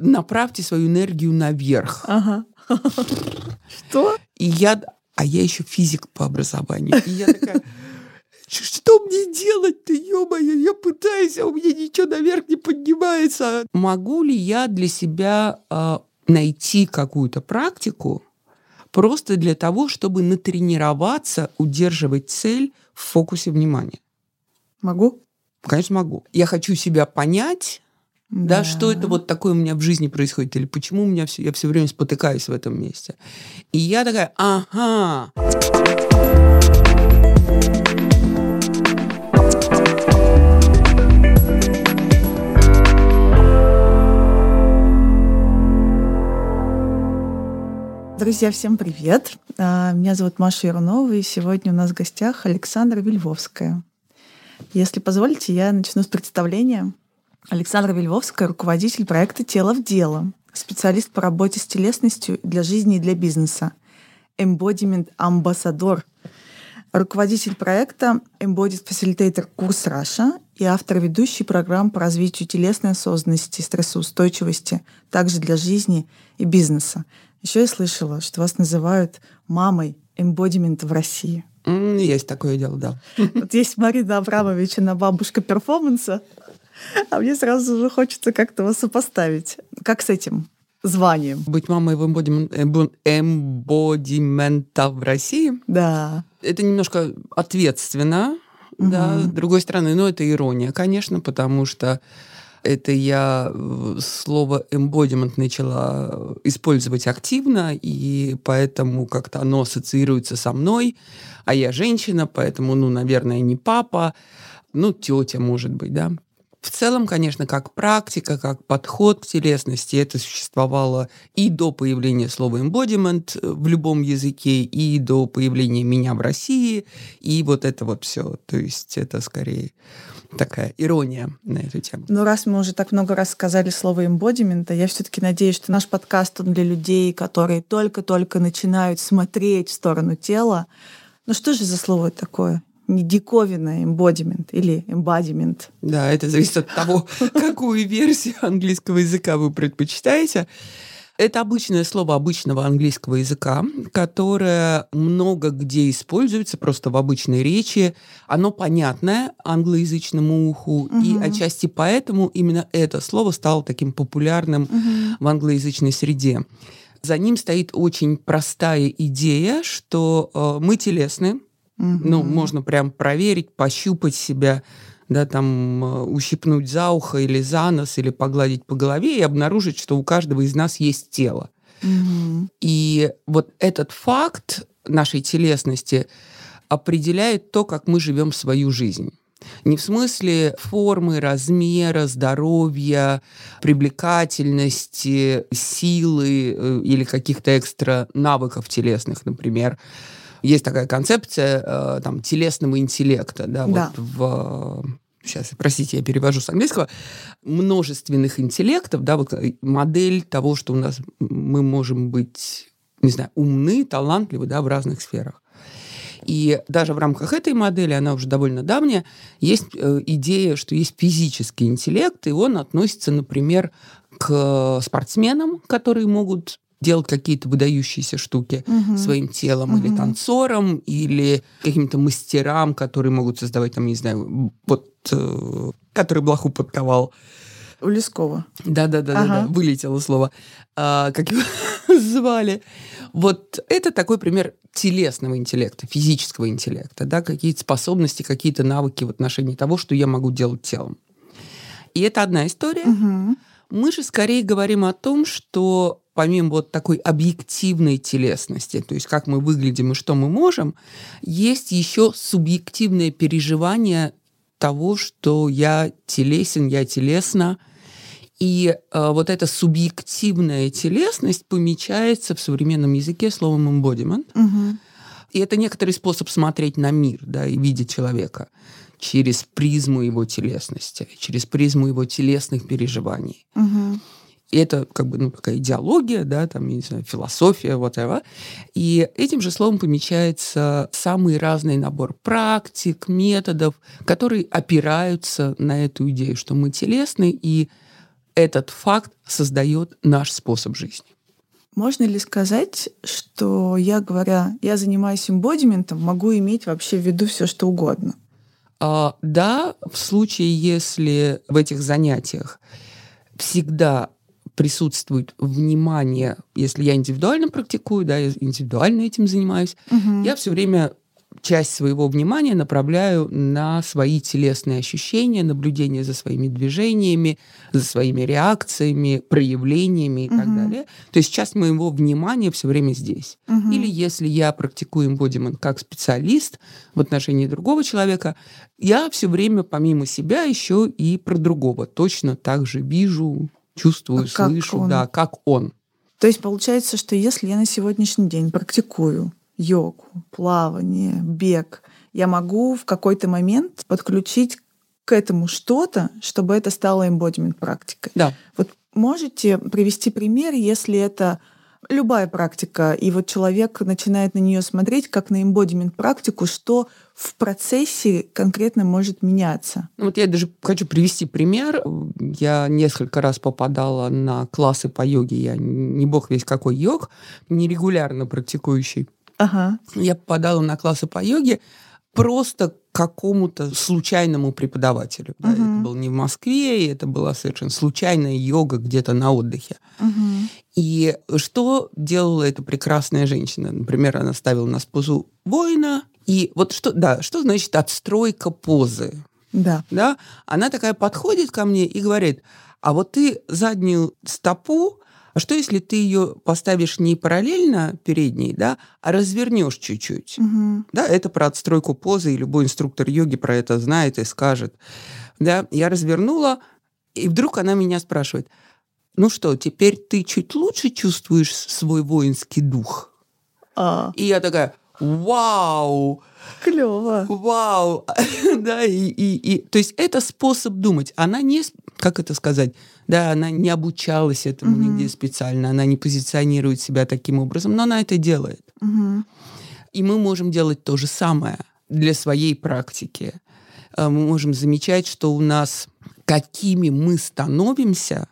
направьте свою энергию наверх. Ага. Что? И я, а я еще физик по образованию. И я такая, что мне делать-то, ё-моё, я пытаюсь, а у меня ничего наверх не поднимается. Могу ли я для себя э, найти какую-то практику просто для того, чтобы натренироваться, удерживать цель в фокусе внимания? Могу? Конечно, могу. Я хочу себя понять, да. да, что это вот такое у меня в жизни происходит, или почему у меня все, я все время спотыкаюсь в этом месте. И я такая, ага. Друзья, всем привет! А, меня зовут Маша Ярунова, и сегодня у нас в гостях Александра Вильвовская. Если позволите, я начну с представления. Александра Вильвовская — руководитель проекта «Тело в дело», специалист по работе с телесностью для жизни и для бизнеса, Embodiment Ambassador, руководитель проекта Embodied Facilitator Курс Раша и автор ведущей программ по развитию телесной осознанности и стрессоустойчивости также для жизни и бизнеса. Еще я слышала, что вас называют мамой эмбодимента в России. Есть такое дело, да. Вот есть Марина Абрамович, она бабушка перформанса, а мне сразу же хочется как-то вас сопоставить. Как с этим званием? Быть мамой в эмбодимента в России? Да. Это немножко ответственно, угу. да, с другой стороны, но это ирония, конечно, потому что это я э, слово embodiment начала использовать активно, и поэтому как-то оно ассоциируется со мной, а я женщина, поэтому, ну, наверное, не папа, ну, тетя, может быть, да. В целом, конечно, как практика, как подход к телесности, это существовало и до появления слова embodiment в любом языке, и до появления меня в России, и вот это вот все. То есть это скорее такая ирония на эту тему. Ну, раз мы уже так много раз сказали слово embodiment, я все-таки надеюсь, что наш подкаст он для людей, которые только-только начинают смотреть в сторону тела. Ну что же за слово такое? Не диковина embodiment или embodiment. Да, это зависит от того, какую версию английского языка вы предпочитаете. Это обычное слово обычного английского языка, которое много где используется просто в обычной речи. Оно понятное англоязычному уху, угу. и отчасти поэтому именно это слово стало таким популярным угу. в англоязычной среде. За ним стоит очень простая идея, что э, мы телесны, Угу. Ну, можно прям проверить, пощупать себя, да, там э, ущипнуть за ухо или за нос, или погладить по голове и обнаружить, что у каждого из нас есть тело. Угу. И вот этот факт нашей телесности определяет то, как мы живем свою жизнь. Не в смысле формы, размера, здоровья, привлекательности, силы э, или каких-то экстра навыков телесных, например, есть такая концепция э, там, телесного интеллекта, да, да. вот в сейчас, простите, я перевожу с английского, множественных интеллектов, да, вот э, модель того, что у нас мы можем быть, не знаю, умны, талантливы, да, в разных сферах. И даже в рамках этой модели, она уже довольно давняя, есть э, идея, что есть физический интеллект, и он относится, например, к спортсменам, которые могут делать какие-то выдающиеся штуки угу. своим телом, угу. или танцорам, или каким-то мастерам, которые могут создавать, там, не знаю, вот, э, который блоху подковал. У Лескова. Да-да-да, ага. да, вылетело слово. А, как его звали? Вот это такой пример телесного интеллекта, физического интеллекта, да, какие-то способности, какие-то навыки в отношении того, что я могу делать телом. И это одна история. Угу. Мы же скорее говорим о том, что помимо вот такой объективной телесности, то есть как мы выглядим и что мы можем, есть еще субъективное переживание того, что я телесен, я телесна. И э, вот эта субъективная телесность помечается в современном языке словом embodiment. Угу. И это некоторый способ смотреть на мир, да, и видеть человека через призму его телесности, через призму его телесных переживаний. Угу. И это как бы ну, такая идеология, да, там, не знаю, философия, whatever. И этим же словом помечается самый разный набор практик, методов, которые опираются на эту идею, что мы телесны, и этот факт создает наш способ жизни. Можно ли сказать, что я, говоря, я занимаюсь эмбодиментом, могу иметь вообще в виду все, что угодно? А, да, в случае, если в этих занятиях всегда присутствует внимание, если я индивидуально практикую, да, я индивидуально этим занимаюсь, угу. я все время часть своего внимания направляю на свои телесные ощущения, наблюдение за своими движениями, за своими реакциями, проявлениями и угу. так далее. То есть часть моего внимания все время здесь. Угу. Или если я практикую embodiment как специалист в отношении другого человека, я все время помимо себя еще и про другого точно так же вижу, чувствую, а слышу, он? да, как он. То есть получается, что если я на сегодняшний день практикую йогу, плавание, бег, я могу в какой-то момент подключить к этому что-то, чтобы это стало эмбодимент практикой. Да. Вот можете привести пример, если это любая практика, и вот человек начинает на нее смотреть как на эмбодимент практику, что в процессе конкретно может меняться. Ну, вот я даже хочу привести пример. Я несколько раз попадала на классы по йоге. Я не бог весь какой йог, нерегулярно практикующий. Ага. Я попадала на классы по йоге просто какому-то случайному преподавателю. Да. Угу. Это было не в Москве, и это была совершенно случайная йога где-то на отдыхе. Угу. И что делала эта прекрасная женщина? Например, она ставила нас позу воина. И вот что, да, что значит отстройка позы? Да. да. Она такая подходит ко мне и говорит, а вот ты заднюю стопу а что, если ты ее поставишь не параллельно передней, да, а развернешь чуть-чуть? Угу. Да, это про отстройку позы, и любой инструктор йоги про это знает и скажет. Да, я развернула, и вдруг она меня спрашивает, ну что, теперь ты чуть лучше чувствуешь свой воинский дух? А. И я такая, вау! Клево. Вау! да, и, и, и, то есть это способ думать. Она не, как это сказать, да, она не обучалась этому угу. нигде специально, она не позиционирует себя таким образом, но она это делает. Угу. И мы можем делать то же самое для своей практики. Э, мы можем замечать, что у нас какими мы становимся,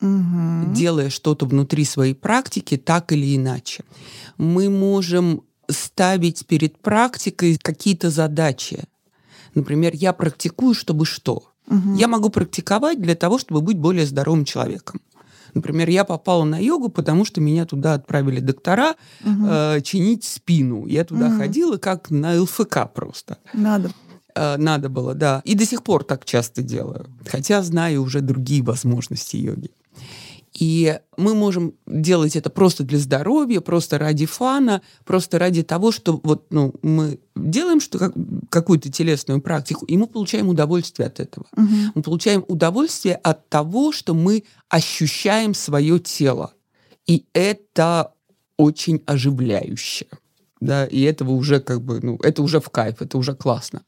угу. делая что-то внутри своей практики, так или иначе. Мы можем ставить перед практикой какие-то задачи. Например, я практикую, чтобы что? Угу. Я могу практиковать для того, чтобы быть более здоровым человеком. Например, я попала на йогу, потому что меня туда отправили доктора угу. э, чинить спину. Я туда угу. ходила как на ЛФК просто. Надо. Э, надо было, да. И до сих пор так часто делаю. Хотя знаю уже другие возможности йоги. И мы можем делать это просто для здоровья, просто ради фана, просто ради того, что вот, ну, мы делаем что, как, какую-то телесную практику, и мы получаем удовольствие от этого. Угу. Мы получаем удовольствие от того, что мы ощущаем свое тело. И это очень оживляюще. Да, и этого уже как бы, ну, это уже в кайф, это уже классно.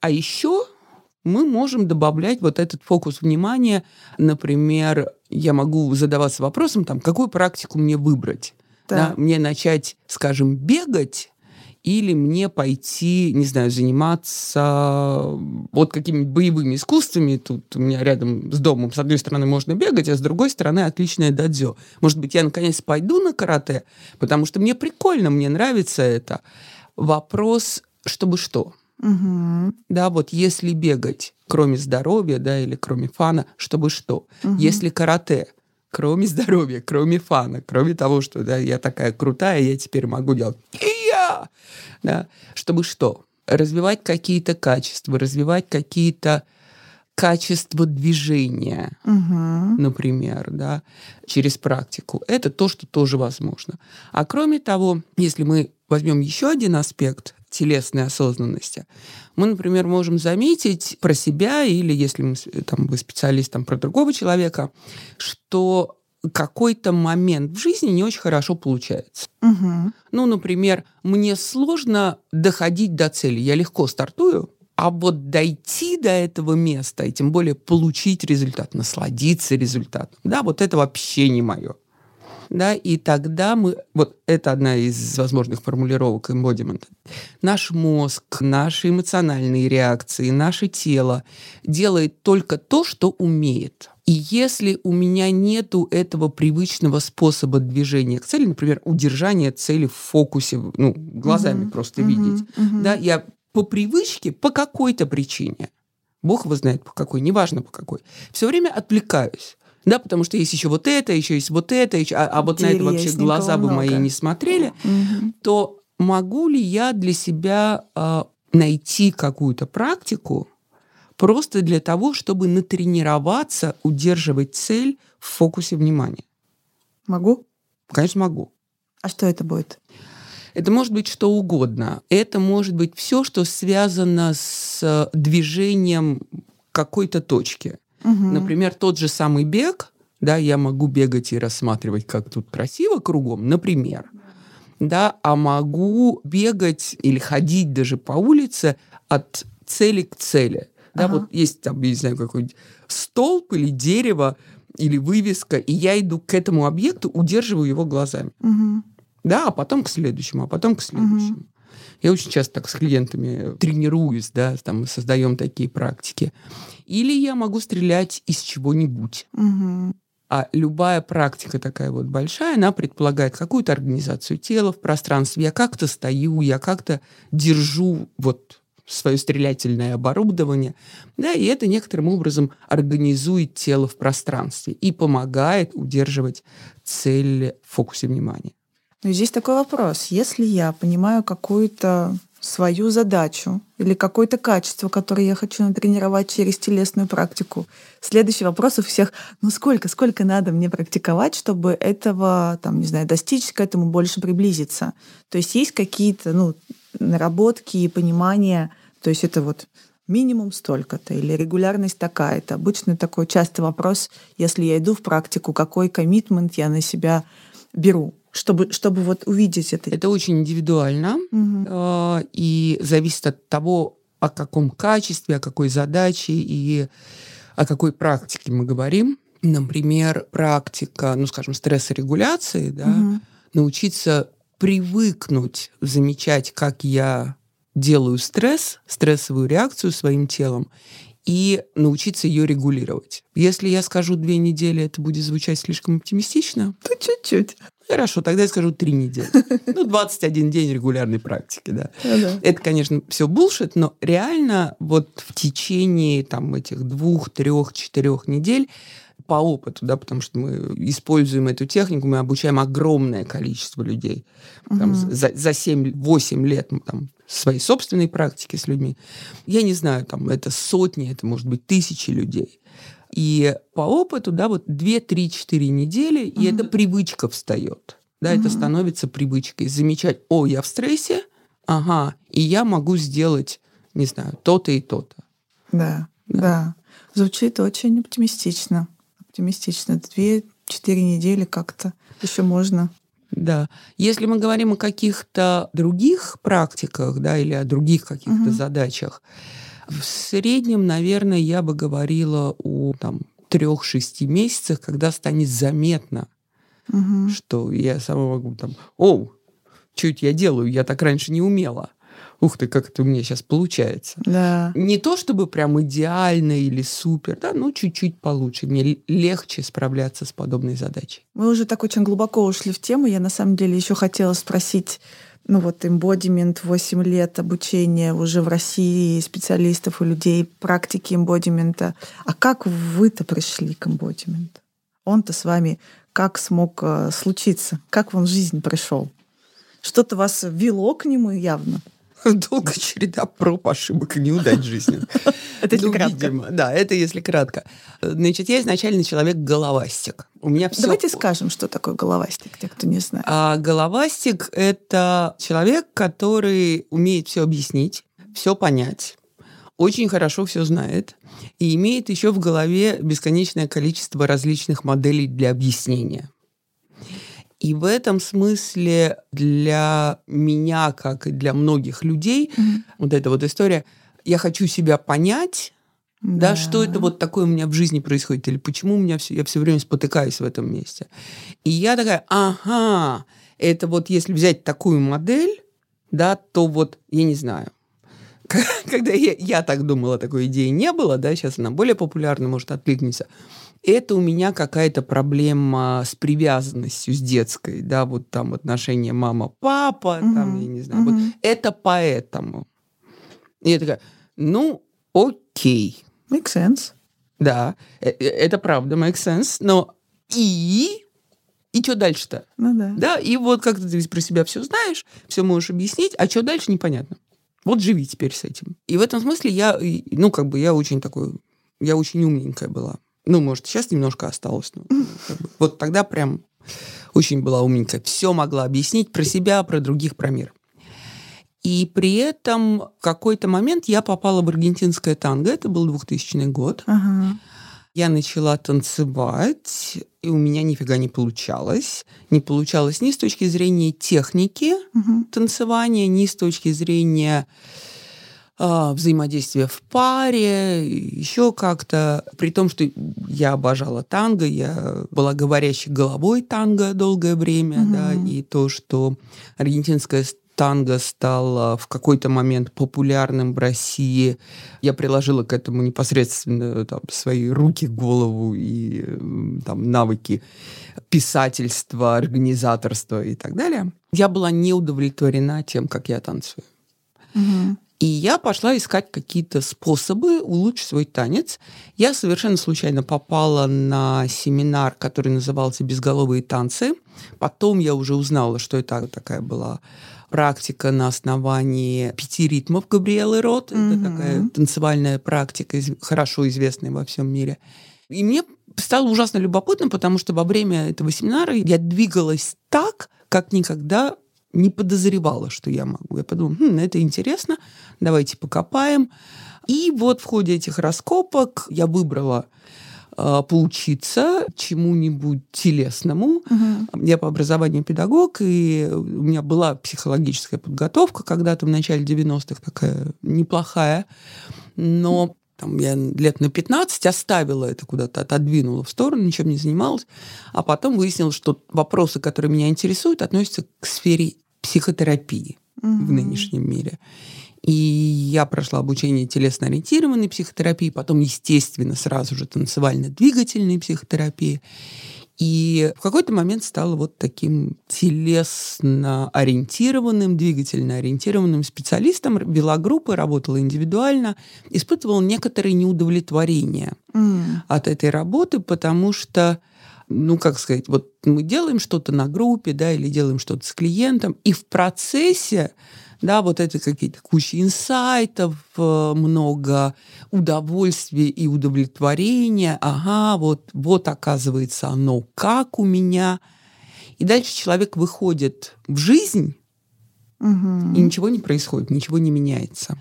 А еще мы можем добавлять вот этот фокус внимания. Например, я могу задаваться вопросом, там, какую практику мне выбрать. Да. Да, мне начать, скажем, бегать или мне пойти, не знаю, заниматься вот какими-нибудь боевыми искусствами. Тут у меня рядом с домом, с одной стороны, можно бегать, а с другой стороны, отличное дадзё. Может быть, я наконец пойду на карате, потому что мне прикольно, мне нравится это. Вопрос, чтобы что? Угу. Да, вот если бегать, кроме здоровья, да, или кроме фана, чтобы что? Угу. Если карате, кроме здоровья, кроме фана, кроме того, что да, я такая крутая, я теперь могу делать и я, да, чтобы что? Развивать какие-то качества, развивать какие-то качество движения, угу. например, да, через практику. Это то, что тоже возможно. А кроме того, если мы возьмем еще один аспект телесной осознанности, мы, например, можем заметить про себя или если мы, там, вы специалист там, про другого человека, что какой-то момент в жизни не очень хорошо получается. Угу. Ну, например, мне сложно доходить до цели. Я легко стартую, а вот дойти до этого места, и тем более получить результат, насладиться результатом, да, вот это вообще не мое да, и тогда мы, вот это одна из возможных формулировок эмбодимента, наш мозг, наши эмоциональные реакции, наше тело делает только то, что умеет. И если у меня нету этого привычного способа движения к цели, например, удержание цели в фокусе, ну, глазами uh-huh, просто uh-huh, видеть, uh-huh. да, я по привычке, по какой-то причине, Бог его знает по какой, неважно по какой, все время отвлекаюсь. Да, потому что есть еще вот это, еще есть вот это, еще, а, а вот на это вообще глаза бы мои не смотрели, угу. то могу ли я для себя э, найти какую-то практику просто для того, чтобы натренироваться удерживать цель в фокусе внимания? Могу? Конечно, могу. А что это будет? Это может быть что угодно. Это может быть все, что связано с движением какой-то точки. Угу. Например, тот же самый бег, да, я могу бегать и рассматривать, как тут красиво кругом, например, да, а могу бегать или ходить даже по улице от цели к цели. Да, ага. вот есть там, я не знаю, какой-нибудь столб или дерево, или вывеска, и я иду к этому объекту, удерживаю его глазами. Угу. Да, а потом к следующему, а потом к следующему. Угу. Я очень часто так с клиентами тренируюсь, да, там мы создаем такие практики. Или я могу стрелять из чего-нибудь. Угу. А любая практика такая вот большая, она предполагает какую-то организацию тела в пространстве. Я как-то стою, я как-то держу вот свое стрелятельное оборудование, да, и это некоторым образом организует тело в пространстве и помогает удерживать цель в фокусе внимания. Но здесь такой вопрос. Если я понимаю какую-то свою задачу или какое-то качество, которое я хочу натренировать через телесную практику. Следующий вопрос у всех, ну сколько, сколько надо мне практиковать, чтобы этого, там, не знаю, достичь, к этому больше приблизиться. То есть есть какие-то, ну, наработки и понимания, то есть это вот минимум столько-то или регулярность такая-то. Обычно такой частый вопрос, если я иду в практику, какой коммитмент я на себя беру чтобы, чтобы вот увидеть это? Это очень индивидуально угу. и зависит от того, о каком качестве, о какой задаче и о какой практике мы говорим. Например, практика, ну, скажем, стрессорегуляции, да, угу. научиться привыкнуть замечать, как я делаю стресс, стрессовую реакцию своим телом, и научиться ее регулировать. Если я скажу две недели, это будет звучать слишком оптимистично. То чуть-чуть. Хорошо, тогда я скажу три недели. Ну, 21 день регулярной практики, да. Это, конечно, все булшит, но реально вот в течение там этих двух, трех, четырех недель по опыту, да, потому что мы используем эту технику, мы обучаем огромное количество людей. Там, угу. за, за 7-8 лет мы там своей собственной практики с людьми. Я не знаю, там это сотни, это может быть тысячи людей. И по опыту, да, вот 2-3-4 недели, mm-hmm. и эта привычка встает. Да, mm-hmm. это становится привычкой. Замечать, о, я в стрессе, ага, и я могу сделать, не знаю, то-то и то-то. Да, да, да. Звучит очень оптимистично. Оптимистично. Две-четыре недели как-то еще можно. Да. Если мы говорим о каких-то других практиках, да, или о других каких-то угу. задачах, в среднем, наверное, я бы говорила о там, трех-шести месяцах, когда станет заметно, угу. что я сама могу там, о, чуть я делаю, я так раньше не умела. Ух ты, как это у меня сейчас получается. Да. Не то чтобы прям идеально или супер, да, но чуть-чуть получше. Мне легче справляться с подобной задачей. Мы уже так очень глубоко ушли в тему. Я на самом деле еще хотела спросить ну вот embodiment 8 лет обучения уже в России специалистов и людей практики эмбодимента. А как вы-то пришли к эмбодименту? Он-то с вами как смог э, случиться? Как он в жизнь пришел? Что-то вас вело к нему явно? Долгая череда проб, ошибок и неудач жизни. Это если ну, кратко. да, это если кратко. Значит, я изначально человек-головастик. У меня все... Давайте скажем, что такое головастик, те, кто не знает. А головастик — это человек, который умеет все объяснить, все понять, очень хорошо все знает и имеет еще в голове бесконечное количество различных моделей для объяснения. И в этом смысле для меня, как и для многих людей, mm-hmm. вот эта вот история, я хочу себя понять, да. да, что это вот такое у меня в жизни происходит, или почему у меня все, я все время спотыкаюсь в этом месте. И я такая, ага, это вот если взять такую модель, да, то вот, я не знаю, когда я, я так думала, такой идеи не было, да, сейчас она более популярна, может, откликнется, это у меня какая-то проблема с привязанностью, с детской, да, вот там отношения мама-папа, угу. там, я не знаю, угу. вот это поэтому. И я такая, ну, окей. Make sense. Да, э, э, это правда, make sense, но и и что дальше-то? Ну да. Да, и вот как ты про себя все знаешь, все можешь объяснить, а что дальше непонятно. Вот живи теперь с этим. И в этом смысле я, ну, как бы я очень такой, я очень умненькая была. Ну, может, сейчас немножко осталось. Но, как бы, вот тогда прям очень была умненькая. Все могла объяснить про себя, про других, про мир. И при этом в какой-то момент я попала в аргентинское танго. Это был 2000 год. Ага. Я начала танцевать, и у меня нифига не получалось. Не получалось ни с точки зрения техники угу. танцевания, ни с точки зрения э, взаимодействия в паре, еще как-то. При том, что я обожала танго, я была говорящей головой танго долгое время, угу. да, и то, что аргентинская танго стало в какой-то момент популярным в России. Я приложила к этому непосредственно там, свои руки, голову и там, навыки писательства, организаторства и так далее. Я была не удовлетворена тем, как я танцую. Угу. И я пошла искать какие-то способы улучшить свой танец. Я совершенно случайно попала на семинар, который назывался «Безголовые танцы». Потом я уже узнала, что это такая была практика на основании пяти ритмов Габриэлы Рот. Mm-hmm. Это такая танцевальная практика, хорошо известная во всем мире. И мне стало ужасно любопытно, потому что во время этого семинара я двигалась так, как никогда не подозревала, что я могу. Я подумала, хм, это интересно, давайте покопаем. И вот в ходе этих раскопок я выбрала э, поучиться чему-нибудь телесному. Угу. Я по образованию педагог, и у меня была психологическая подготовка когда-то в начале 90-х такая неплохая. Но там, я лет на 15 оставила это куда-то, отодвинула в сторону, ничем не занималась. А потом выяснилось, что вопросы, которые меня интересуют, относятся к сфере психотерапии угу. в нынешнем мире. И я прошла обучение телесно-ориентированной психотерапии, потом, естественно, сразу же танцевально-двигательной психотерапии. И в какой-то момент стала вот таким телесно-ориентированным, двигательно-ориентированным специалистом, вела группы, работала индивидуально, испытывала некоторые неудовлетворения mm. от этой работы, потому что ну, как сказать, вот мы делаем что-то на группе, да, или делаем что-то с клиентом, и в процессе да, вот это какие-то куча инсайтов, э, много удовольствия и удовлетворения. Ага, вот, вот оказывается оно как у меня. И дальше человек выходит в жизнь, угу. и ничего не происходит, ничего не меняется.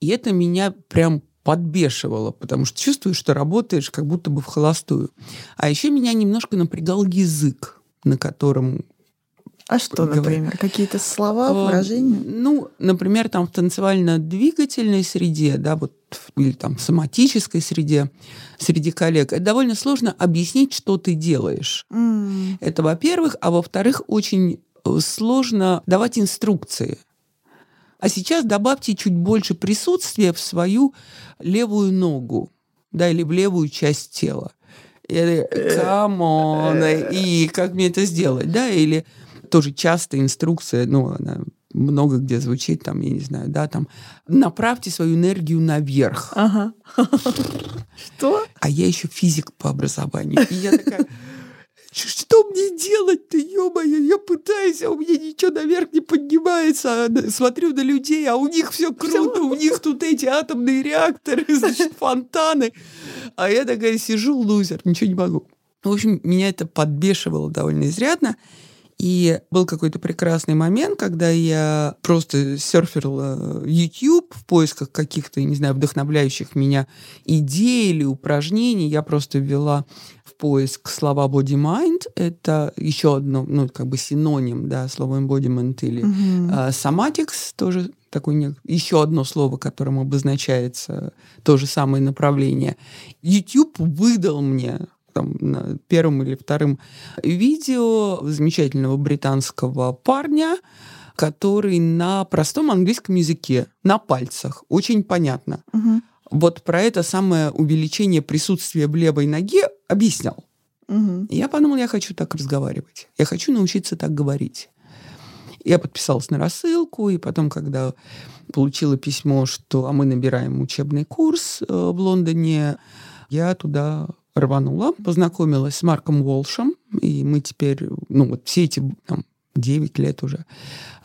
И это меня прям подбешивало, потому что чувствуешь, что работаешь как будто бы в холостую. А еще меня немножко напрягал язык, на котором а что, например? Какие-то слова, выражения? Ну, например, там в танцевально-двигательной среде, да, вот, или там в соматической среде, среди коллег, это довольно сложно объяснить, что ты делаешь. Mm. Это, во-первых. А во-вторых, очень э, сложно давать инструкции. А сейчас добавьте чуть больше присутствия в свою левую ногу, да, или в левую часть тела. Come on, и как мне это сделать, да, или тоже часто инструкция, ну, она много где звучит, там, я не знаю, да, там, направьте свою энергию наверх. Ага. Что? А я еще физик по образованию. И я такая, что мне делать-то, ё-моё, я пытаюсь, а у меня ничего наверх не поднимается. А смотрю на людей, а у них все круто, у них тут эти атомные реакторы, значит, фонтаны. А я такая сижу, лузер, ничего не могу. В общем, меня это подбешивало довольно изрядно. И был какой-то прекрасный момент, когда я просто серферила YouTube в поисках каких-то, не знаю, вдохновляющих меня идей или упражнений. Я просто ввела поиск слова body-mind. Это еще одно, ну, как бы синоним, да, слова embodiment или mm-hmm. uh, somatics, тоже такое еще одно слово, которым обозначается то же самое направление. YouTube выдал мне там, первым или вторым видео замечательного британского парня, который на простом английском языке, на пальцах, очень понятно. Угу. Вот про это самое увеличение присутствия в левой ноге объяснял. И я подумала, я хочу так разговаривать. Я хочу научиться так говорить. Я подписалась на рассылку, и потом, когда получила письмо, что а мы набираем учебный курс э, в Лондоне, я туда рванула, познакомилась с Марком Волшем, и мы теперь, ну вот все эти там, 9 лет уже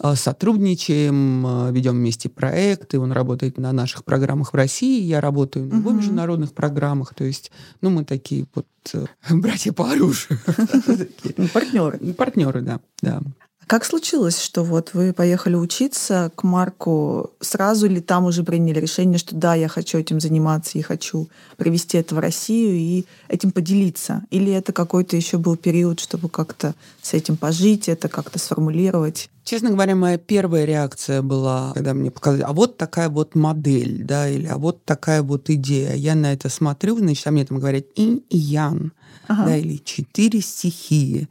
э, сотрудничаем, э, ведем вместе проекты, он работает на наших программах в России, я работаю на его Мгм. международных программах, то есть, ну, мы такие вот э, братья по оружию. Партнеры. Партнеры, да, да. Как случилось, что вот вы поехали учиться к Марку сразу или там уже приняли решение, что да, я хочу этим заниматься и хочу привести это в Россию и этим поделиться? Или это какой-то еще был период, чтобы как-то с этим пожить, это как-то сформулировать? Честно говоря, моя первая реакция была, когда мне показали, а вот такая вот модель, да, или а вот такая вот идея. Я на это смотрю, значит, а мне там говорят инь и ян, Ага. да, или четыре стихии.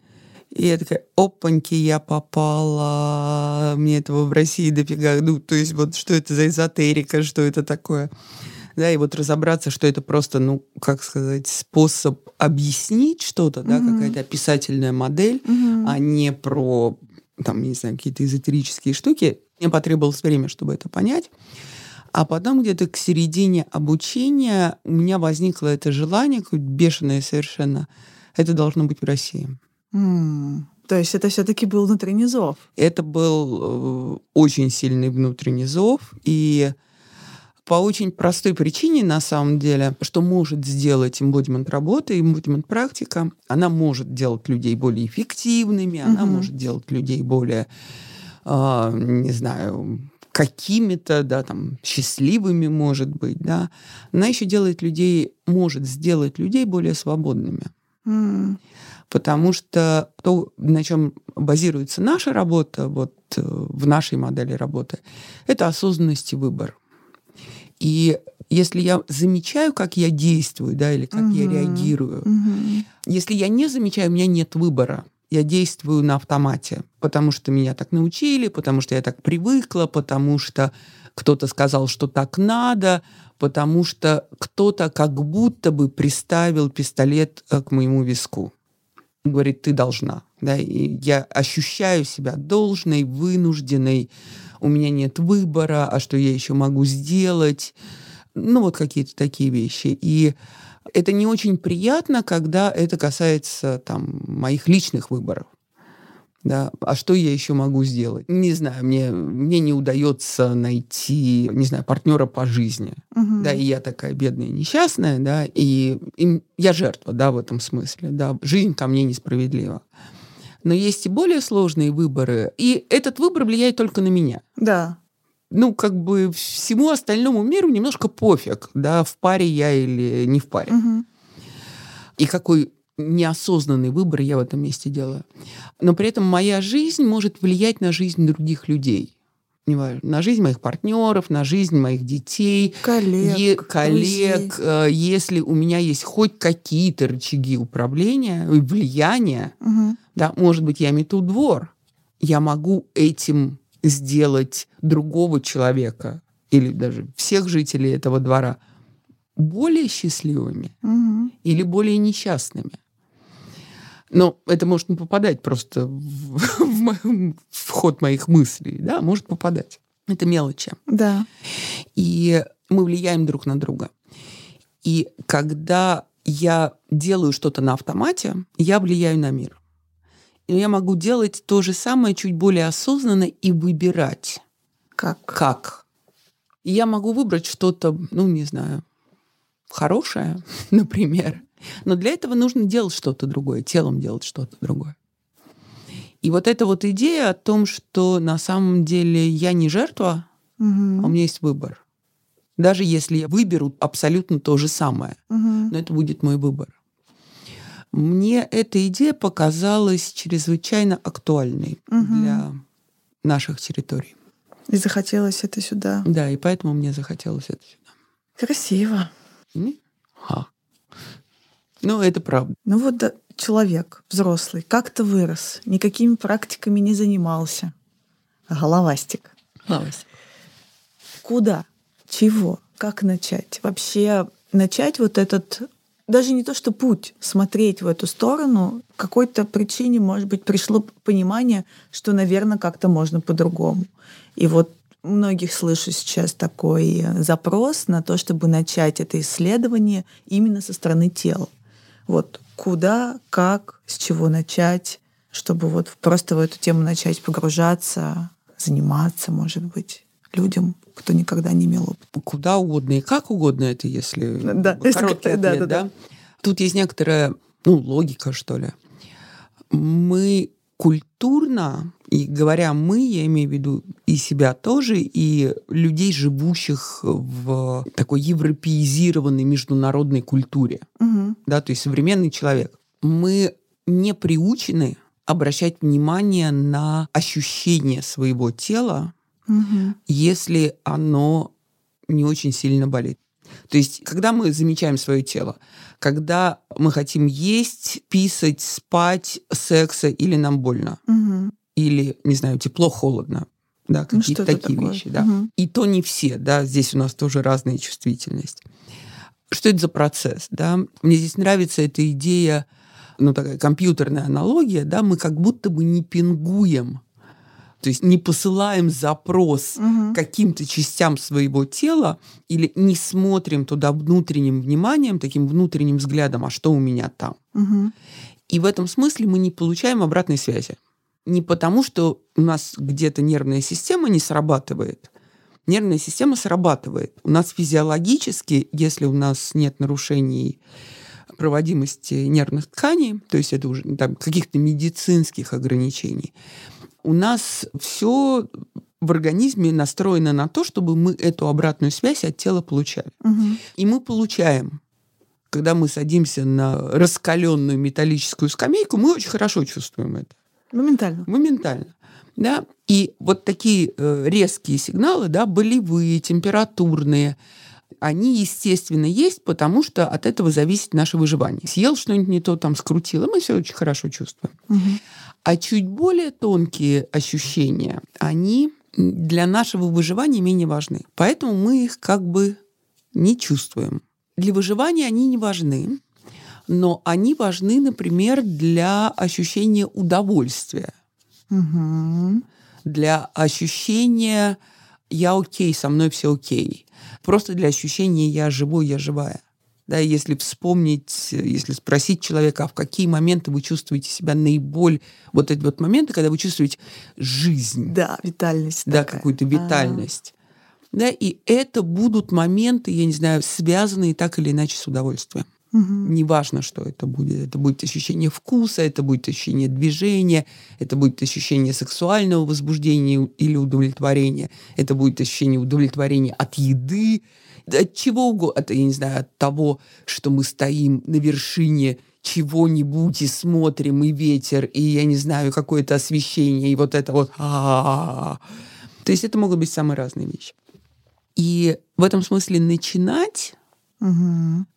И я такая, опаньки, я попала, мне этого в России дофига. Ну, то есть вот что это за эзотерика, что это такое. Да, и вот разобраться, что это просто, ну, как сказать, способ объяснить что-то, да, Мгм. какая-то описательная модель, Мгм. а не про, там, не знаю, какие-то эзотерические штуки. Мне потребовалось время, чтобы это понять. А потом где-то к середине обучения у меня возникло это желание, какое-то бешеное совершенно. Это должно быть в России. М. То есть это все-таки был внутренний зов. Это был э, очень сильный внутренний зов. И по очень простой причине, на самом деле, что может сделать эмбодимент работы, эмбодимент практика, она может делать людей более эффективными, она Мгм. может делать людей более, а, не знаю, какими-то, да, там, счастливыми, может быть, да. Она еще делает людей, может сделать людей более свободными. М. Потому что то, на чем базируется наша работа, вот э, в нашей модели работы, это осознанность и выбор. И если я замечаю, как я действую, да, или как я Мгм. реагирую, Мгм. если я не замечаю, у меня нет выбора. Я действую на автомате, потому что меня так научили, потому что я так привыкла, потому что кто-то сказал, что так надо, потому что кто-то как будто бы приставил пистолет э, к моему виску. Говорит, ты должна. Да? И я ощущаю себя должной, вынужденной, у меня нет выбора, а что я еще могу сделать? Ну, вот какие-то такие вещи. И это не очень приятно, когда это касается там, моих личных выборов. Да, а что я еще могу сделать? Не знаю, мне, мне не удается найти, не знаю, партнера по жизни. Мгм. Да, и я такая бедная, несчастная, да, и, и я жертва, да, в этом смысле, да, жизнь ко мне несправедлива. Но есть и более сложные выборы, и этот выбор влияет только на меня Да. ну, как бы всему остальному миру немножко пофиг, да, в паре я или не в паре. Мгм. И какой неосознанный выбор я в этом месте делаю. Но при этом моя жизнь может влиять на жизнь других людей. Неважно, на жизнь моих партнеров, на жизнь моих детей, Коллег, е- коллег. друзей. э, Если у меня есть хоть какие-то рычаги управления и влияния, Мгм. да, может быть, я мету двор. Я могу этим сделать другого человека или даже всех жителей этого двора более счастливыми Мгм. или более несчастными. Но это может не попадать просто в, в ход моих мыслей, да, может попадать. Это мелочи. Да. И мы влияем друг на друга. И когда я делаю что-то на автомате, я влияю на мир. И я могу делать то же самое чуть более осознанно и выбирать, Как? как. И я могу выбрать что-то, ну, не знаю, хорошее, например. Но для этого нужно делать что-то другое, телом делать что-то другое. И вот эта вот идея о том, что на самом деле я не жертва, Мгм. а у меня есть выбор. Даже если я выберу абсолютно то же самое, Мгм. но это будет мой выбор. Мне эта идея показалась чрезвычайно актуальной Мгм. для наших территорий. И захотелось это сюда. Да, и поэтому мне захотелось это сюда. Красиво. Ха. Ну, это правда. Ну вот да, человек взрослый как-то вырос, никакими практиками не занимался. Головастик. Куда? Чего? Как начать? Вообще начать вот этот даже не то, что путь смотреть в эту сторону, какой-то причине, может быть, пришло понимание, что, наверное, как-то можно по-другому. И вот многих слышу сейчас такой запрос на то, чтобы начать это исследование именно со стороны тела. Вот куда, как, с чего начать, чтобы вот просто в эту тему начать погружаться, заниматься, может быть, людям, кто никогда не имел опыта. Куда угодно и как угодно это, если да, короткий ответ, да, да, да. Тут есть некоторая, ну, логика, что ли. Мы культурно, и говоря мы, я имею в виду и себя тоже, и людей, живущих в такой европеизированной международной культуре, угу. да, то есть современный человек, мы не приучены обращать внимание на ощущение своего тела, угу. если оно не очень сильно болит. То есть, когда мы замечаем свое тело, когда мы хотим есть, писать, спать, секса, или нам больно, угу. или, не знаю, тепло, холодно, да, ну, какие-то ну, такие такое? вещи, да. Угу. И то не все, да, здесь у нас тоже разная чувствительность. Что это за процесс, да? Мне здесь нравится эта идея, ну, такая компьютерная аналогия, да, мы как будто бы не пингуем то есть не посылаем запрос угу. каким-то частям своего тела или не смотрим туда внутренним вниманием, таким внутренним взглядом, а что у меня там. Угу. И в этом смысле мы не получаем обратной связи. Не потому, что у нас где-то нервная система не срабатывает. Нервная система срабатывает. У нас физиологически, если у нас нет нарушений проводимости нервных тканей, то есть это уже там, каких-то медицинских ограничений, у нас все в организме настроено на то, чтобы мы эту обратную связь от тела получали. Угу. И мы получаем. Когда мы садимся на раскаленную металлическую скамейку, мы очень хорошо чувствуем это. Моментально. Моментально. Да? И вот такие э, резкие сигналы, да, болевые, температурные, они, естественно, есть, потому что от этого зависит наше выживание. Съел что-нибудь не то, там скрутило, мы все очень хорошо чувствуем. Угу. А чуть более тонкие ощущения, они для нашего выживания менее важны. Поэтому мы их как бы не чувствуем. Для выживания они не важны, но они важны, например, для ощущения удовольствия, угу. для ощущения «я окей, со мной все окей», просто для ощущения «я живой, я живая». Да, если вспомнить, если спросить человека, а в какие моменты вы чувствуете себя наиболее... Вот эти вот моменты, когда вы чувствуете жизнь. Да, витальность. Да, какую-то витальность. А-а-а. Да, и это будут моменты, я не знаю, связанные так или иначе с удовольствием. Угу. Неважно, что это будет. Это будет ощущение вкуса, это будет ощущение движения, это будет ощущение сексуального возбуждения или удовлетворения, это будет ощущение удовлетворения от еды, от чего угодно, от, я не знаю, от того, что мы стоим на вершине чего-нибудь и смотрим, и ветер, и, я не знаю, какое-то освещение, и вот это вот... То есть это могут быть самые разные вещи. И в этом смысле начинать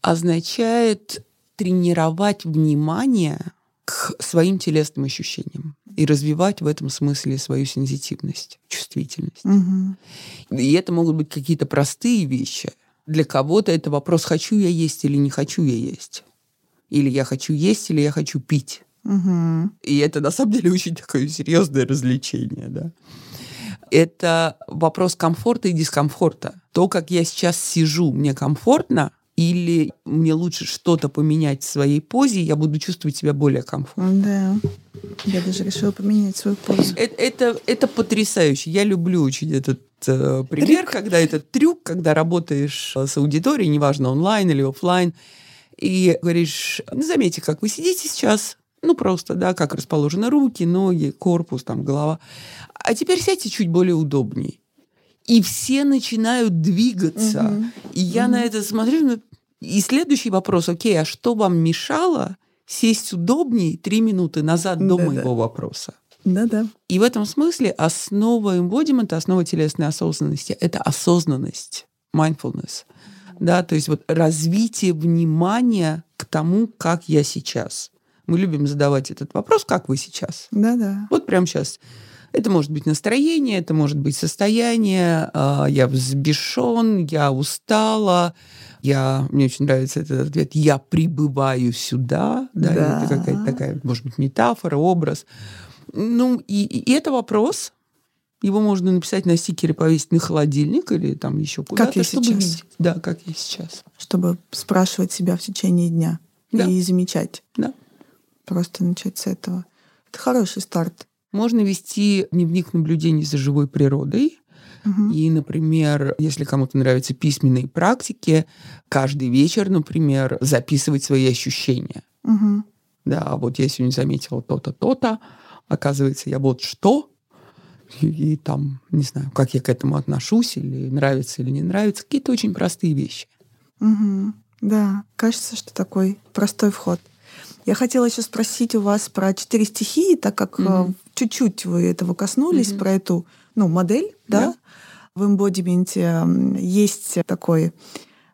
означает тренировать внимание к своим телесным ощущениям и развивать в этом смысле свою сензитивность, чувствительность. Угу. И это могут быть какие-то простые вещи. Для кого-то это вопрос, хочу я есть или не хочу я есть. Или я хочу есть, или я хочу пить. Угу. И это на самом деле очень такое серьезное развлечение, да. Это вопрос комфорта и дискомфорта. То, как я сейчас сижу, мне комфортно, или мне лучше что-то поменять в своей позе, я буду чувствовать себя более комфортно. Да. Я даже решила поменять свою позу. Это, это, это потрясающе. Я люблю очень этот э, пример, трюк. когда этот трюк, когда работаешь с аудиторией, неважно, онлайн или офлайн, и говоришь, ну, заметьте, как вы сидите сейчас, ну, просто, да, как расположены руки, ноги, корпус, там, голова. А теперь сядьте чуть более удобнее и все начинают двигаться. Угу. И я угу. на это смотрю. Ну, и следующий вопрос, окей, а что вам мешало сесть удобнее три минуты назад до да, моего да. вопроса? Да-да. И в этом смысле основа эмбодимента, основа телесной осознанности – это осознанность, mindfulness. Да, то есть вот развитие внимания к тому, как я сейчас. Мы любим задавать этот вопрос, как вы сейчас? Да-да. Вот прямо сейчас Это может быть настроение, это может быть состояние, э, я взбешен, я устала, я, мне очень нравится этот ответ, я прибываю сюда, да, Да. это какая-то такая, может быть, метафора, образ. Ну, и, и это вопрос, его можно написать на стикере, повесить на холодильник или там еще куда-то, я чтобы сейчас. видеть. Да, как я сейчас. Чтобы спрашивать себя в течение дня Да. и замечать. Да. Просто начать с этого. Это хороший старт. Можно вести дневник наблюдений за живой природой. Мгм. И, например, если кому-то нравятся письменные практики, каждый вечер, например, записывать свои ощущения. Мгм. Да, а вот я сегодня заметила то-то, то-то, оказывается, я вот что, и, и там, не знаю, как я к этому отношусь, или нравится, или не нравится, какие-то очень простые вещи. Мгм. Да, кажется, что такой простой вход. Я хотела еще спросить у вас про четыре стихии, так как Мгм. чуть-чуть вы этого коснулись, Мгм. про эту ну, модель, да? Да. В эмбодименте есть такой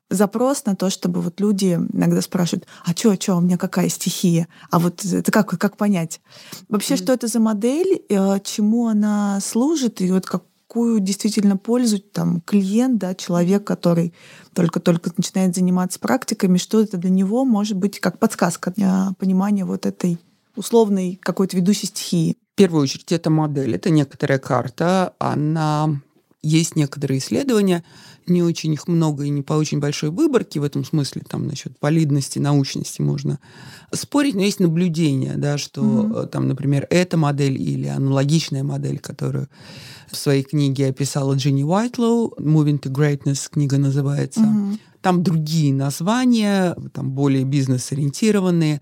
запрос на то, чтобы вот люди иногда спрашивают, а что, что, у меня какая стихия? А вот это как, как понять? Вообще, Мгм. что это за модель, э, чему она служит, и вот какую действительно пользу там клиент, да, человек, который только-только начинает заниматься практиками, что это для него может быть как подсказка для понимания вот этой условной какой-то ведущей стихии. В первую очередь, это модель, это некоторая карта, она... Есть некоторые исследования, не очень их много и не по очень большой выборке в этом смысле, там насчет валидности, научности можно спорить, но есть наблюдение, да, что э, там, например, эта модель или аналогичная модель, которую в своей книге описала Дженни Уайтлоу, «Moving to Greatness» книга называется, Мгм. там другие названия, там более бизнес-ориентированные.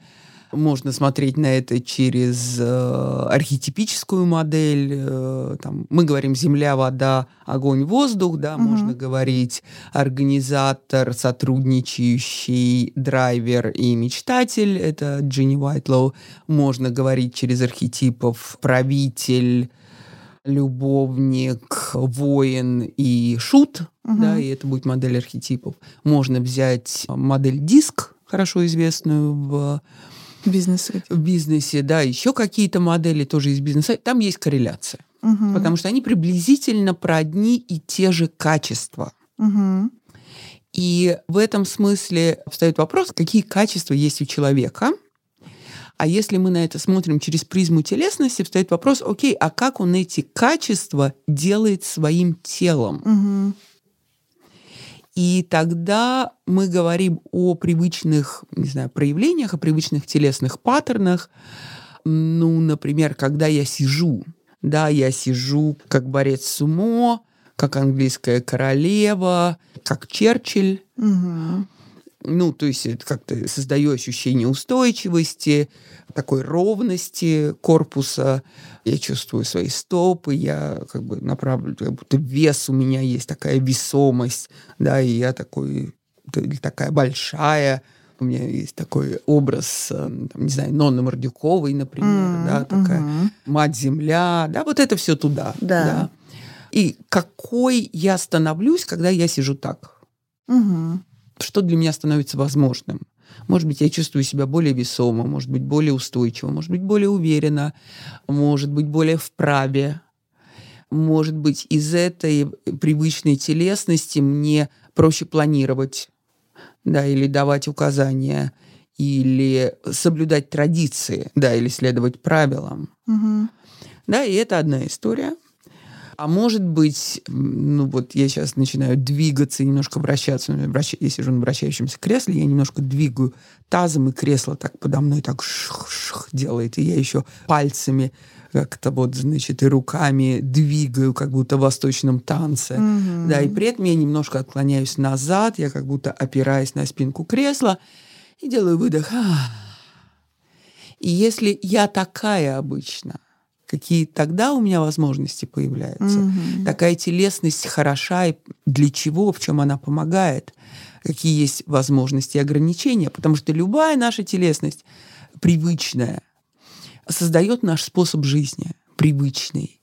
Можно смотреть на это через э, архетипическую модель. э, там, мы говорим земля, вода, огонь, воздух. Да, Мгм. Можно говорить организатор, сотрудничающий, драйвер и мечтатель. Это Джинни Уайтлоу. Можно говорить через архетипов правитель, любовник, воин и шут, Мгм. да, и это будет модель архетипов. Можно взять модель диск, хорошо известную в, Бизнес. в бизнесе, да, еще какие-то модели тоже из бизнеса. Там есть корреляция, Мгм. потому что они приблизительно про одни и те же качества. Мгм. И в этом смысле встает вопрос, какие качества есть у человека. А если мы на это смотрим через призму телесности, встает вопрос, окей, а как он эти качества делает своим телом? Мгм. И тогда мы говорим о привычных, не знаю, проявлениях, о привычных телесных паттернах. Ну, например, когда я сижу, да, я сижу как борец сумо, как английская королева, как Черчилль. Мгм. Ну, то есть это как-то создаю ощущение устойчивости, такой ровности корпуса. Я чувствую свои стопы, я как бы направлю, как будто вес у меня есть, такая весомость, да, и я такой, такая большая. У меня есть такой образ, э, там, не знаю, Нонны Мордюковой, например, М, да, такая мгм. мать-земля, да, вот это все туда. Да. И какой я становлюсь, когда я сижу так? Мгм. Что для меня становится возможным. Может быть, я чувствую себя более весомо, может быть, более устойчиво, может быть, более уверенно, может быть, более вправе. Может быть, из этой привычной телесности мне проще планировать, да, или давать указания, или соблюдать традиции, да, или следовать правилам. Мгм. Да, и это одна история. А может быть, ну вот я сейчас начинаю двигаться, немножко вращаться. Ну, я сижу на вращающемся кресле, я немножко двигаю тазом, и кресло так подо мной так шх-шх делает. И я еще пальцами как-то вот, значит, и руками двигаю, как будто в восточном танце. Мгм. Да, и при этом я немножко отклоняюсь назад, я как будто опираюсь на спинку кресла и делаю выдох. Ах. И если я такая обычно, какие тогда у меня возможности появляются? Мгм. Такая телесность хороша, и для чего, в чем она помогает? Какие есть возможности и ограничения? Потому что любая наша телесность привычная создает наш способ жизни, привычный.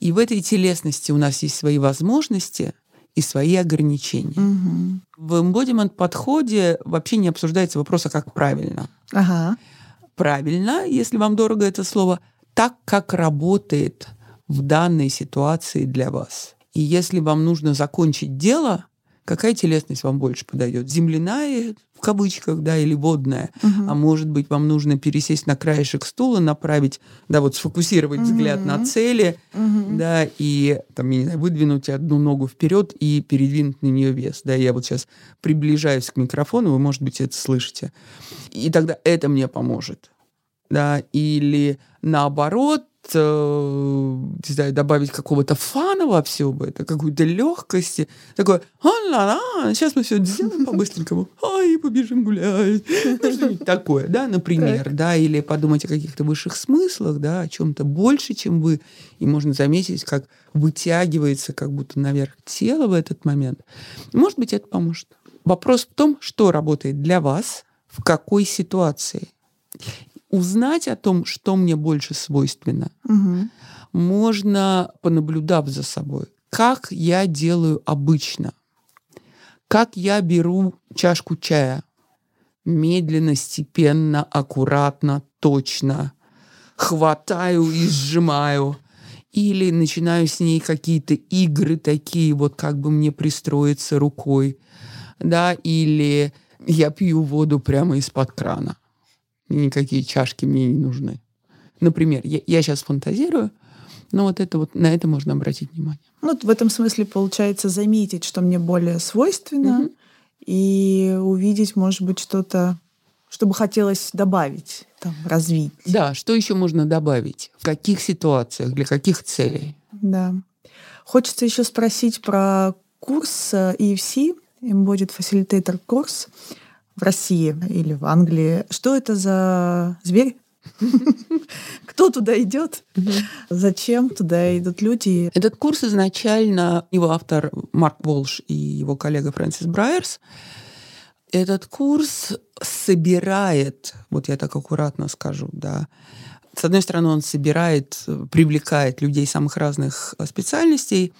И в этой телесности у нас есть свои возможности и свои ограничения. Мгм. В embodiment подходе вообще не обсуждается вопрос, а как правильно. Ага. Правильно, если вам дорого это слово, так, как работает в данной ситуации для вас. И если вам нужно закончить дело, какая телесность вам больше подойдет? Земляная, в кавычках, да, или водная? Мгм. А может быть, вам нужно пересесть на краешек стула, направить, да, вот сфокусировать взгляд на цели, Мгм. да, и там, я не знаю, выдвинуть одну ногу вперед и передвинуть на нее вес. Да, я вот сейчас приближаюсь к микрофону, вы, может быть, это слышите. И тогда это мне поможет. Да, или наоборот, э, не знаю, добавить какого-то фана во все бы это, какой-то легкости. Такое, а-ла-ла, сейчас мы все сделаем по-быстренькому. Ай, побежим гулять. Ну, что-нибудь такое, да, например, да, или подумать о каких-то высших смыслах, да, о чем-то больше, чем вы. И можно заметить, как вытягивается как будто наверх тело в этот момент. Может быть, это поможет. Вопрос в том, что работает для вас, в какой ситуации. Узнать о том, что мне больше свойственно, Мгм. можно, понаблюдав за собой, как я делаю обычно, как я беру чашку чая. Медленно, степенно, аккуратно, точно, хватаю и сжимаю, или начинаю с ней какие-то игры такие, вот как бы мне пристроиться рукой, да, или я пью воду прямо из-под крана. Никакие чашки мне не нужны. Например, я, я сейчас фантазирую, но вот это вот на это можно обратить внимание. Ну, вот в этом смысле получается заметить, что мне более свойственно, Мгм. и увидеть, может быть, что-то, что бы хотелось добавить, там, развить. Да, что еще можно добавить? В каких ситуациях, для каких целей? Да. Хочется еще спросить про курс EFC, Embodied Facilitator курс в России или в Англии. Что это за зверь? Кто туда идет? Зачем туда идут люди? Этот курс изначально, его автор Марк Волш и его коллега Фрэнсис Брайерс, этот курс собирает, вот я так аккуратно скажу, да, с одной стороны, он собирает, э, привлекает людей самых разных э, специальностей,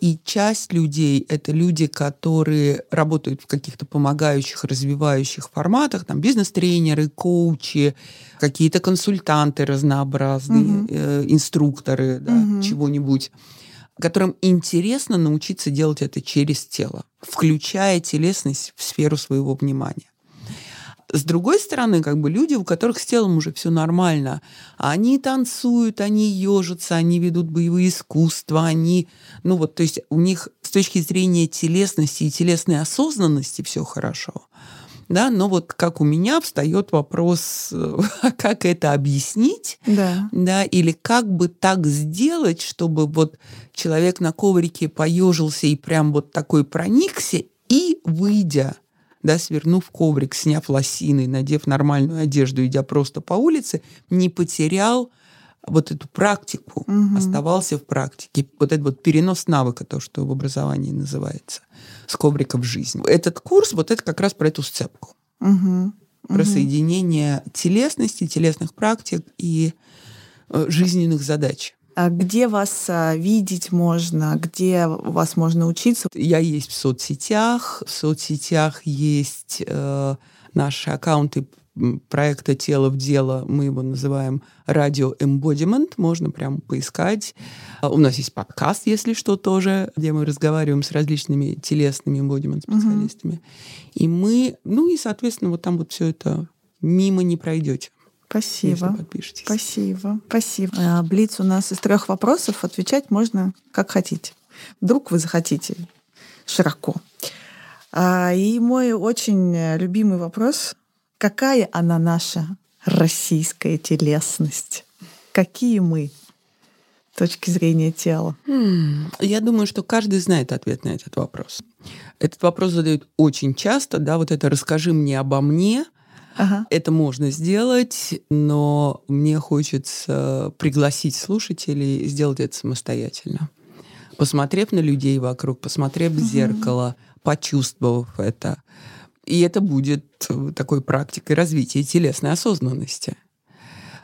и часть людей — это люди, которые работают в каких-то помогающих, развивающих форматах, там бизнес-тренеры, коучи, какие-то консультанты разнообразные, Мгм. э, инструкторы да, Мгм. чего-нибудь, которым интересно научиться делать это через тело, включая телесность в сферу своего внимания. С другой стороны, как бы люди, у которых с телом уже все нормально, они танцуют, они ежатся, они ведут боевые искусства, они, ну вот, то есть у них с точки зрения телесности и телесной осознанности все хорошо. Да, но вот как у меня встает вопрос, э, как это объяснить, Да. да, или как бы так сделать, чтобы вот человек на коврике поежился и прям вот такой проникся, и выйдя, да, свернув коврик, сняв лосины, надев нормальную одежду, идя просто по улице, не потерял вот эту практику, Мгм. оставался в практике. Вот этот вот перенос навыка, то, что в образовании называется, с коврика в жизнь. Этот курс, вот это как раз про эту сцепку Мгм. про Мгм. соединение телесности, телесных практик и э, жизненных задач. А где вас а, видеть можно? Где вас можно учиться? Я есть в соцсетях. В соцсетях есть э, наши аккаунты проекта «Тело в дело». Мы его называем «Радио Embodiment». Можно прямо поискать. А У нас есть подкаст, если что, тоже, где мы разговариваем с различными телесными embodiment специалистами. И мы, ну и, соответственно, вот там вот все это мимо не пройдете, если Спасибо. подпишетесь. Спасибо. Спасибо. А, Блиц у нас из трех вопросов. Отвечать можно как хотите. Вдруг вы захотите широко. А, И мой очень любимый вопрос. Какая она наша российская телесность? Какие мы с точки зрения тела? М, Я думаю, что каждый знает ответ на этот вопрос. Этот вопрос задают очень часто, да, вот это «расскажи мне обо мне», Ага. это можно сделать, но мне хочется пригласить слушателей сделать это самостоятельно. Посмотрев на людей вокруг, посмотрев в зеркало, почувствовав это. И это будет такой практикой развития телесной осознанности.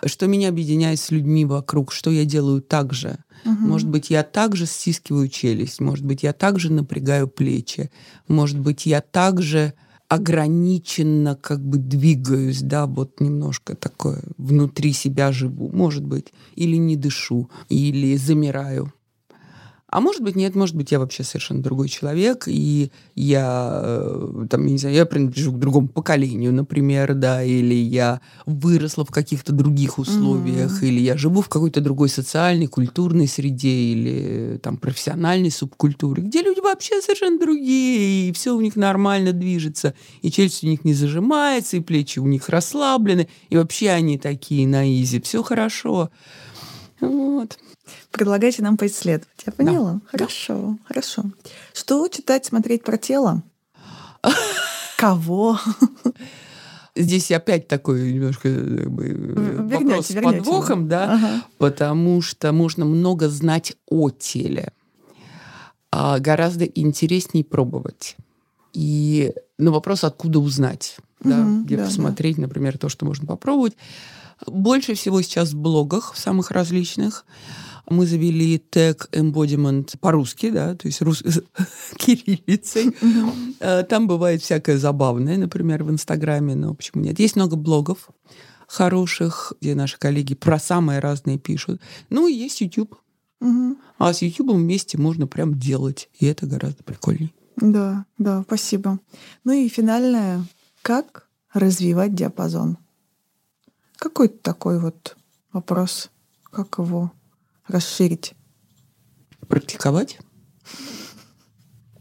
Что меня объединяет с людьми вокруг, что я делаю так же. Мгм. Может быть, я также стискиваю челюсть, может быть, я также напрягаю плечи, может быть, я также ограниченно как бы двигаюсь, да, вот немножко такое внутри себя живу, может быть, или не дышу, или замираю. А может быть, нет, может быть, я вообще совершенно другой человек, и я, э, там, не знаю, я принадлежу к другому поколению, например, да, или я выросла в каких-то других условиях, mm-hmm. или я живу в какой-то другой социальной, культурной среде, или там профессиональной субкультуре, где люди вообще совершенно другие, и все у них нормально движется, и челюсть у них не зажимается, и плечи у них расслаблены, и вообще они такие на изи, все хорошо. Вот. Предлагайте нам поисследовать. Я поняла. Да. Хорошо, да. хорошо. Что читать, смотреть про тело? Кого? Здесь опять такой немножко бы, вернете, вопрос с подвохом, да, ага. потому что можно много знать о теле. А гораздо интереснее пробовать. И на вопрос, откуда узнать, угу, да, где да, посмотреть, да. например, то, что можно попробовать. Больше всего сейчас в блогах самых различных мы завели тег embodiment по-русски, да, то есть рус... кириллицей. Э, там бывает всякое забавное, например, в Инстаграме, но почему нет. Есть много блогов хороших, где наши коллеги про самые разные пишут. Ну и есть YouTube. А с YouTube вместе можно прям делать, и это гораздо прикольнее. Да, да, спасибо. Ну и финальное, как развивать диапазон? Какой такой вот вопрос, как его расширить? Практиковать?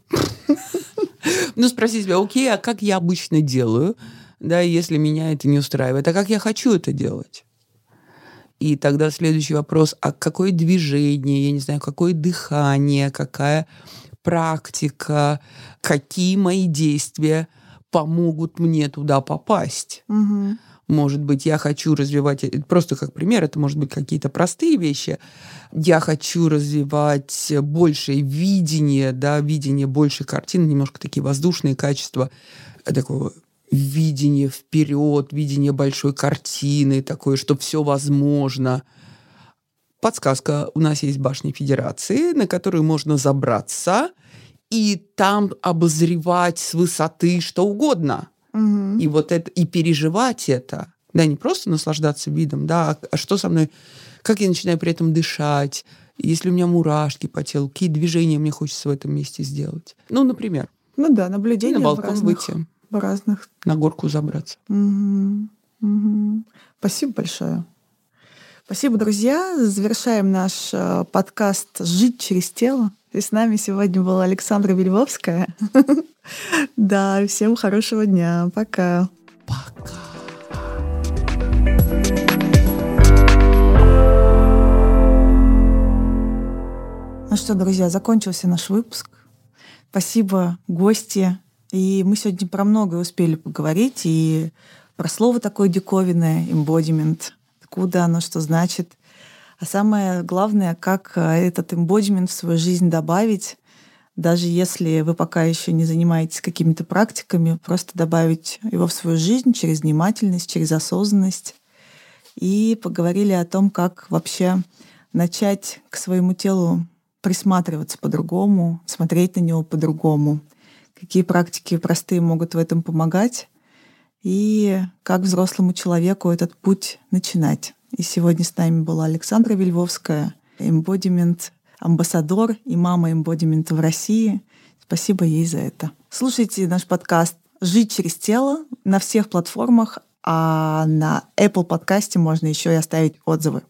Ну, спроси себя, окей, а как я обычно делаю, да, если меня это не устраивает, а как я хочу это делать? И тогда следующий вопрос, а какое движение, я не знаю, какое дыхание, какая практика, какие мои действия помогут мне туда попасть? Угу. Может быть, я хочу развивать, э, просто как пример, это может быть какие-то простые вещи. Я хочу развивать большее видение, да, видение больше картин, немножко такие воздушные качества, э, такого видение вперед, видение большой картины, такое, что все возможно. Подсказка. У нас есть башня Федерации, на которую можно забраться и там обозревать с высоты что угодно. Угу. И вот это, и переживать это, да, не просто наслаждаться видом, да, а, а что со мной, как я начинаю при этом дышать, если у меня мурашки по телу, какие движения мне хочется в этом месте сделать. Ну, например. Ну да, наблюдение на балкон в разных, выйти. В разных. На горку забраться. Угу. Угу. Спасибо большое. Спасибо, друзья. Завершаем наш э, подкаст «Жить через тело». И с нами сегодня была Александра Вельвовская. Да, всем хорошего дня. Пока. Пока. Ну что, друзья, закончился наш выпуск. Спасибо, гости. И мы сегодня про многое успели поговорить. И про слово такое диковинное, embodiment. Откуда оно, что значит. А самое главное, как э, этот embodiment в свою жизнь добавить, даже если вы пока еще не занимаетесь какими-то практиками, просто добавить его в свою жизнь через внимательность, через осознанность. И поговорили о том, как вообще начать к своему телу присматриваться по-другому, смотреть на него по-другому, какие практики простые могут в этом помогать, и как взрослому человеку этот путь начинать. И сегодня с нами была Александра Вельвовская, эмбодимент амбассадор и мама эмбодимента в России. Спасибо ей за это. Слушайте наш подкаст «Жить через тело» на всех платформах, а на Apple подкасте можно еще и оставить отзывы.